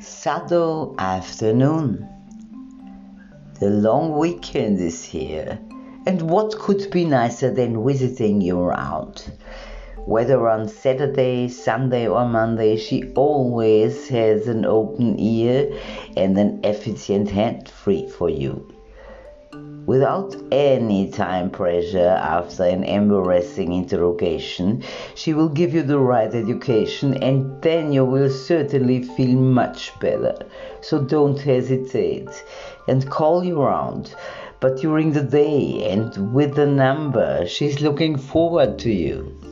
Saturday afternoon. The long weekend is here, and what could be nicer than visiting you around? Whether on Saturday, Sunday, or Monday, she always has an open ear and an efficient hand free for you without any time pressure after an embarrassing interrogation. She will give you the right education and then you will certainly feel much better. So don't hesitate and call you around. But during the day and with the number, she's looking forward to you.